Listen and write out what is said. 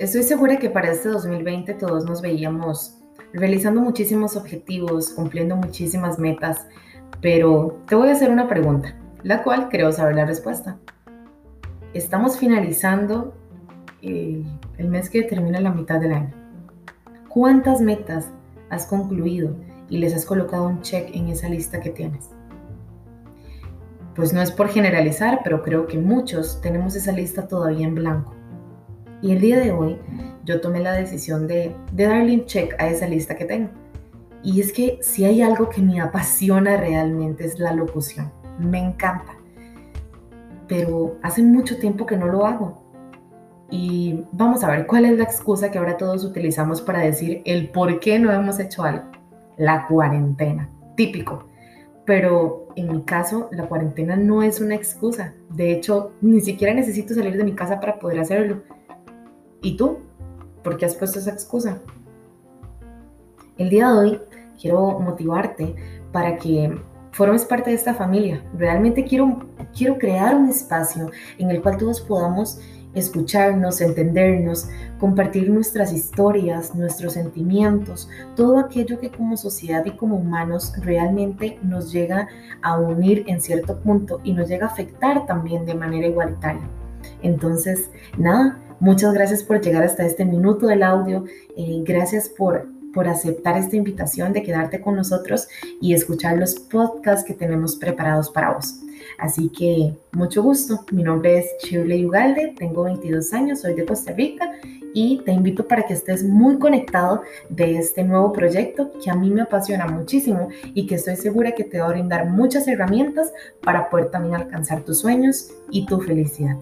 Estoy segura que para este 2020 todos nos veíamos realizando muchísimos objetivos, cumpliendo muchísimas metas, pero te voy a hacer una pregunta, la cual creo saber la respuesta. Estamos finalizando eh, el mes que termina la mitad del año. ¿Cuántas metas has concluido y les has colocado un check en esa lista que tienes? Pues no es por generalizar, pero creo que muchos tenemos esa lista todavía en blanco. Y el día de hoy yo tomé la decisión de, darle un check a esa lista que tengo. Y es que si hay algo que me apasiona realmente es la locución. Me encanta. Pero hace mucho tiempo que no lo hago. Y vamos a ver cuál es la excusa que ahora todos utilizamos para decir el por qué no hemos hecho algo. La cuarentena. Típico. Pero en mi caso, la cuarentena no es una excusa. De hecho, ni siquiera necesito salir de mi casa para poder hacerlo. ¿Y tú? ¿Por qué has puesto esa excusa? El día de hoy quiero motivarte para que formes parte de esta familia. Realmente quiero, quiero crear un espacio en el cual todos podamos escucharnos, entendernos, compartir nuestras historias, nuestros sentimientos, todo aquello que como sociedad y como humanos realmente nos llega a unir en cierto punto y nos llega a afectar también de manera igualitaria. Entonces, nada, Muchas gracias por llegar hasta este minuto del audio. Eh, gracias por, por aceptar esta invitación de quedarte con nosotros y escuchar los podcasts que tenemos preparados para vos. Así que mucho gusto. Mi nombre es Shirley Ugalde, tengo 22 años, soy de Costa Rica y te invito para que estés muy conectado de este nuevo proyecto que a mí me apasiona muchísimo y que estoy segura que te va a brindar muchas herramientas para poder también alcanzar tus sueños y tu felicidad.